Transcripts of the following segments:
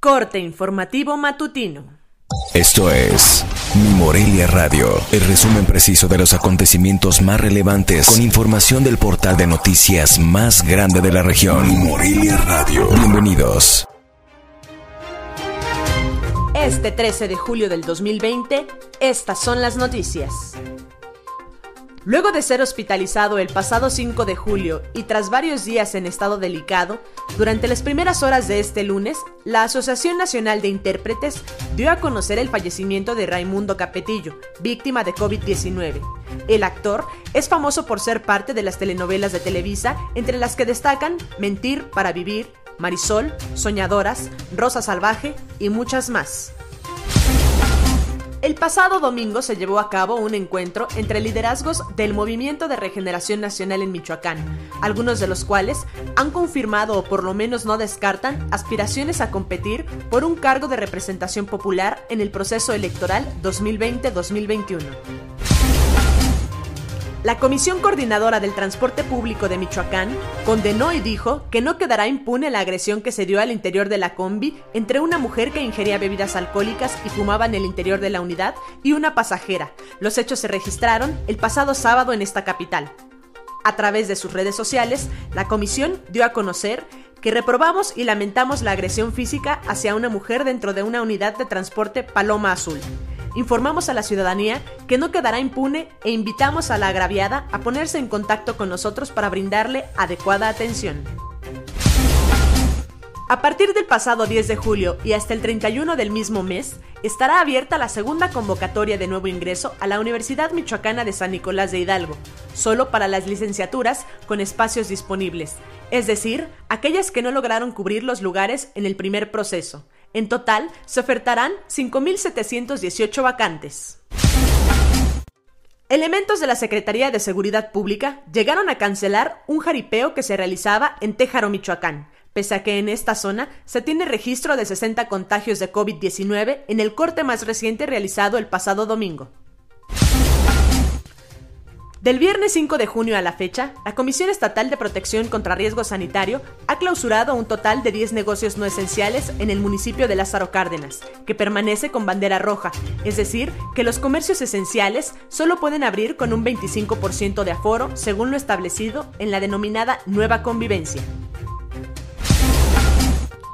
Corte informativo matutino. Esto es Mi Morelia Radio, el resumen preciso de los acontecimientos más relevantes con información del portal de noticias más grande de la región. Mi Morelia Radio. Bienvenidos. Este 13 de julio del 2020, estas son las noticias. Luego de ser hospitalizado el pasado 5 de julio y tras varios días en estado delicado, durante las primeras horas de este lunes, la Asociación Nacional de Intérpretes dio a conocer el fallecimiento de Raimundo Capetillo, víctima de COVID-19. El actor es famoso por ser parte de las telenovelas de Televisa, entre las que destacan Mentir para Vivir, Marisol, Soñadoras, Rosa Salvaje y muchas más. El pasado domingo se llevó a cabo un encuentro entre liderazgos del Movimiento de Regeneración Nacional en Michoacán, algunos de los cuales han confirmado o por lo menos no descartan aspiraciones a competir por un cargo de representación popular en el proceso electoral 2020-2021. La Comisión Coordinadora del Transporte Público de Michoacán condenó y dijo que no quedará impune la agresión que se dio al interior de la combi entre una mujer que ingería bebidas alcohólicas y fumaba en el interior de la unidad y una pasajera. Los hechos se registraron el pasado sábado en esta capital. A través de sus redes sociales, la comisión dio a conocer que reprobamos y lamentamos la agresión física hacia una mujer dentro de una unidad de transporte Paloma Azul informamos a la ciudadanía que no quedará impune e invitamos a la agraviada a ponerse en contacto con nosotros para brindarle adecuada atención. A partir del pasado 10 de julio y hasta el 31 del mismo mes, estará abierta la segunda convocatoria de nuevo ingreso a la Universidad Michoacana de San Nicolás de Hidalgo, solo para las licenciaturas con espacios disponibles, es decir, aquellas que no lograron cubrir los lugares en el primer proceso. En total, se ofertarán 5.718 vacantes. Elementos de la Secretaría de Seguridad Pública llegaron a cancelar un jaripeo que se realizaba en Téjaro, Michoacán, pese a que en esta zona se tiene registro de 60 contagios de COVID-19 en el corte más reciente realizado el pasado domingo. Del viernes 5 de junio a la fecha, la Comisión Estatal de Protección contra Riesgo Sanitario ha clausurado un total de 10 negocios no esenciales en el municipio de Lázaro Cárdenas, que permanece con bandera roja, es decir, que los comercios esenciales solo pueden abrir con un 25% de aforo según lo establecido en la denominada Nueva Convivencia.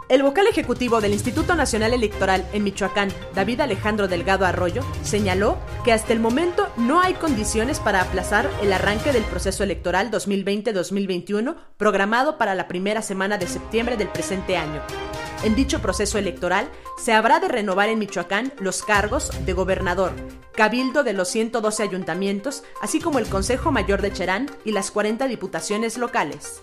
El vocal ejecutivo del Instituto Nacional Electoral en Michoacán, David Alejandro Delgado Arroyo, señaló que hasta el momento no hay condiciones para aplazar el arranque del proceso electoral 2020-2021 programado para la primera semana de septiembre del presente año. En dicho proceso electoral se habrá de renovar en Michoacán los cargos de gobernador, cabildo de los 112 ayuntamientos, así como el Consejo Mayor de Cherán y las 40 diputaciones locales.